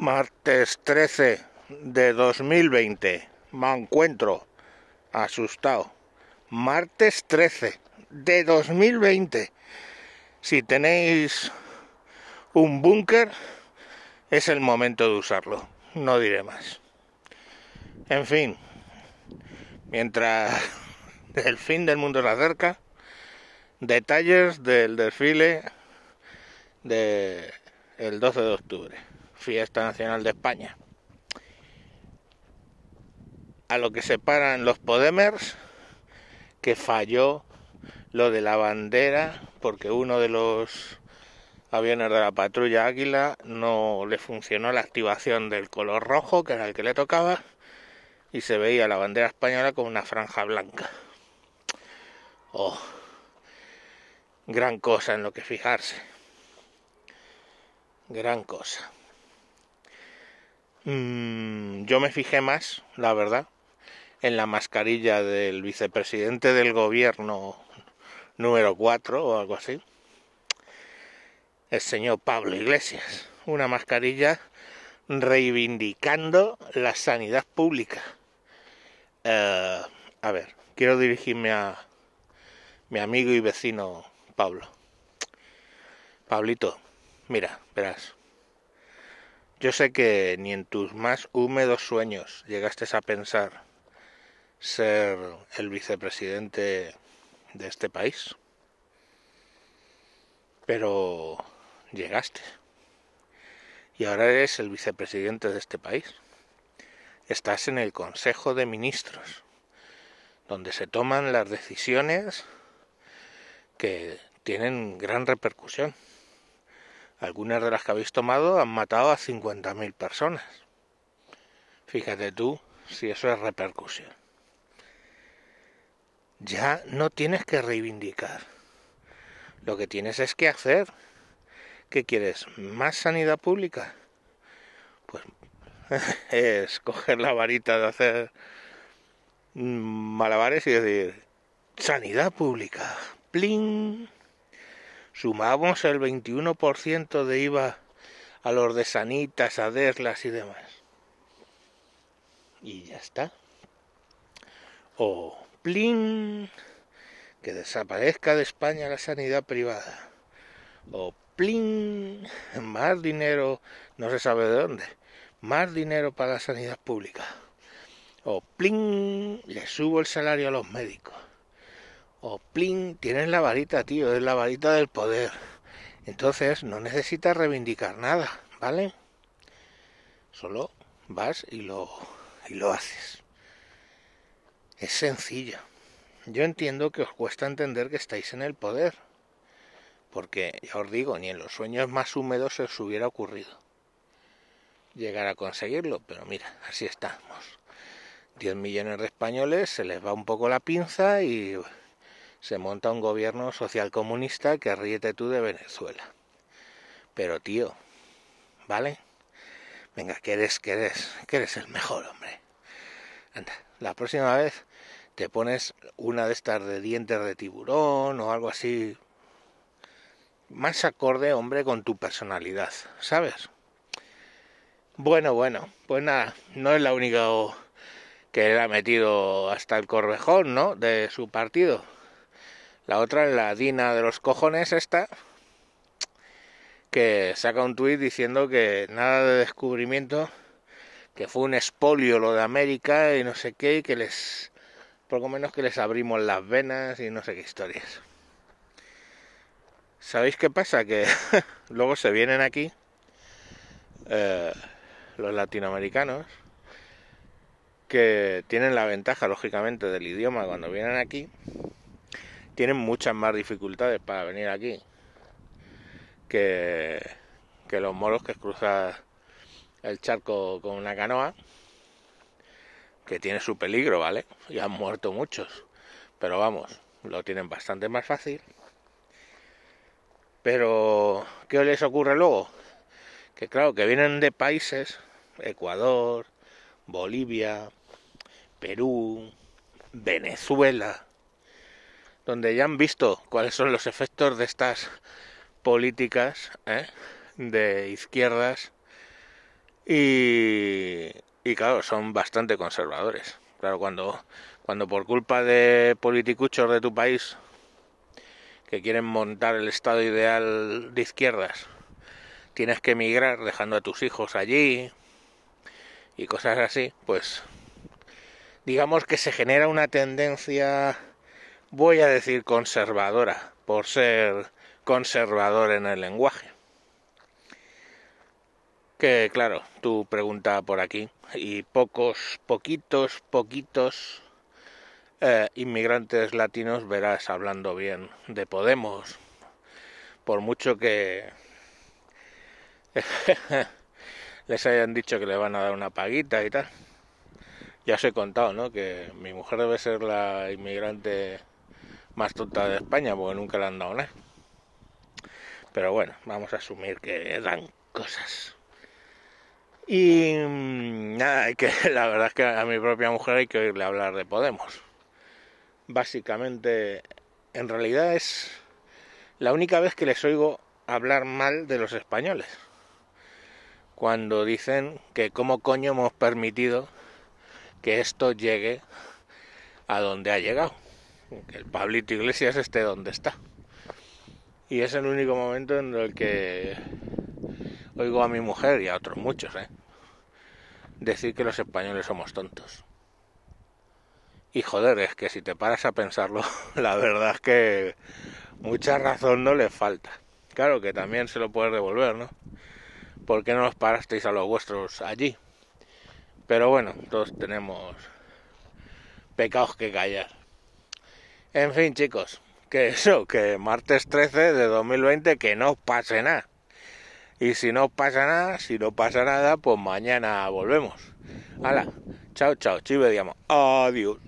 Martes 13 de 2020. Me encuentro asustado. Martes 13 de 2020. Si tenéis un búnker, es el momento de usarlo. No diré más. En fin, mientras el fin del mundo se acerca, detalles del desfile del 12 de octubre fiesta nacional de España. A lo que separan los Podemers, que falló lo de la bandera, porque uno de los aviones de la patrulla Águila no le funcionó la activación del color rojo, que era el que le tocaba, y se veía la bandera española con una franja blanca. Oh, gran cosa en lo que fijarse. Gran cosa. Mm, yo me fijé más, la verdad, en la mascarilla del vicepresidente del gobierno número 4 o algo así, el señor Pablo Iglesias. Una mascarilla reivindicando la sanidad pública. Eh, a ver, quiero dirigirme a mi amigo y vecino Pablo. Pablito, mira, verás. Yo sé que ni en tus más húmedos sueños llegaste a pensar ser el vicepresidente de este país, pero llegaste. Y ahora eres el vicepresidente de este país. Estás en el Consejo de Ministros, donde se toman las decisiones que tienen gran repercusión. Algunas de las que habéis tomado han matado a 50.000 personas. Fíjate tú si eso es repercusión. Ya no tienes que reivindicar. Lo que tienes es que hacer. ¿Qué quieres? ¿Más sanidad pública? Pues es coger la varita de hacer malabares y decir, sanidad pública, pling sumamos el 21% de IVA a los de Sanitas, a Deslas y demás. Y ya está. O plin, que desaparezca de España la sanidad privada. O plin, más dinero, no se sabe de dónde, más dinero para la sanidad pública. O plin, le subo el salario a los médicos o plin, tienes la varita, tío, es la varita del poder. Entonces no necesitas reivindicar nada, ¿vale? Solo vas y lo, y lo haces. Es sencillo. Yo entiendo que os cuesta entender que estáis en el poder. Porque, ya os digo, ni en los sueños más húmedos se os hubiera ocurrido llegar a conseguirlo. Pero mira, así estamos. 10 millones de españoles, se les va un poco la pinza y se monta un gobierno social comunista que ríete tú de Venezuela. Pero tío, ¿vale? Venga, que eres, que eres, que eres el mejor, hombre. Anda, la próxima vez te pones una de estas de dientes de tiburón o algo así. Más acorde, hombre, con tu personalidad, ¿sabes? Bueno, bueno, pues nada, no es la única que le ha metido hasta el corvejón, ¿no? De su partido. La otra es la Dina de los cojones esta, que saca un tuit diciendo que nada de descubrimiento, que fue un espolio lo de América y no sé qué, y que les, por lo menos que les abrimos las venas y no sé qué historias. ¿Sabéis qué pasa? Que luego se vienen aquí eh, los latinoamericanos que tienen la ventaja, lógicamente, del idioma cuando vienen aquí tienen muchas más dificultades para venir aquí que, que los moros que cruzan el charco con una canoa, que tiene su peligro, ¿vale? Y han muerto muchos, pero vamos, lo tienen bastante más fácil. Pero, ¿qué les ocurre luego? Que claro, que vienen de países, Ecuador, Bolivia, Perú, Venezuela, donde ya han visto cuáles son los efectos de estas políticas ¿eh? de izquierdas Y, y claro, son bastante conservadores. Claro, cuando, cuando por culpa de politicuchos de tu país que quieren montar el estado ideal de izquierdas, tienes que emigrar dejando a tus hijos allí y cosas así, pues digamos que se genera una tendencia, voy a decir conservadora, por ser conservador en el lenguaje. Que claro, tu pregunta por aquí, y pocos, poquitos, poquitos eh, inmigrantes latinos verás hablando bien de Podemos, por mucho que les hayan dicho que le van a dar una paguita y tal. Ya os he contado, ¿no? Que mi mujer debe ser la inmigrante más tonta de España porque nunca le han dado nada. Pero bueno, vamos a asumir que dan cosas. Y mm, nada, que la verdad es que a mi propia mujer hay que oírle hablar de Podemos. Básicamente, en realidad es la única vez que les oigo hablar mal de los españoles. Cuando dicen que cómo coño hemos permitido que esto llegue a donde ha llegado. Que el Pablito Iglesias esté donde está. Y es el único momento en el que oigo a mi mujer y a otros muchos ¿eh? decir que los españoles somos tontos. Y joder, es que si te paras a pensarlo, la verdad es que mucha razón no le falta. Claro que también se lo puedes devolver, ¿no? ¿Por qué no los parasteis a los vuestros allí? Pero bueno, todos tenemos pecados que callar. En fin, chicos, que eso, que martes 13 de 2020, que no pase nada. Y si no pasa nada, si no pasa nada, pues mañana volvemos. Hala, chao, chao, chive, digamos, adiós.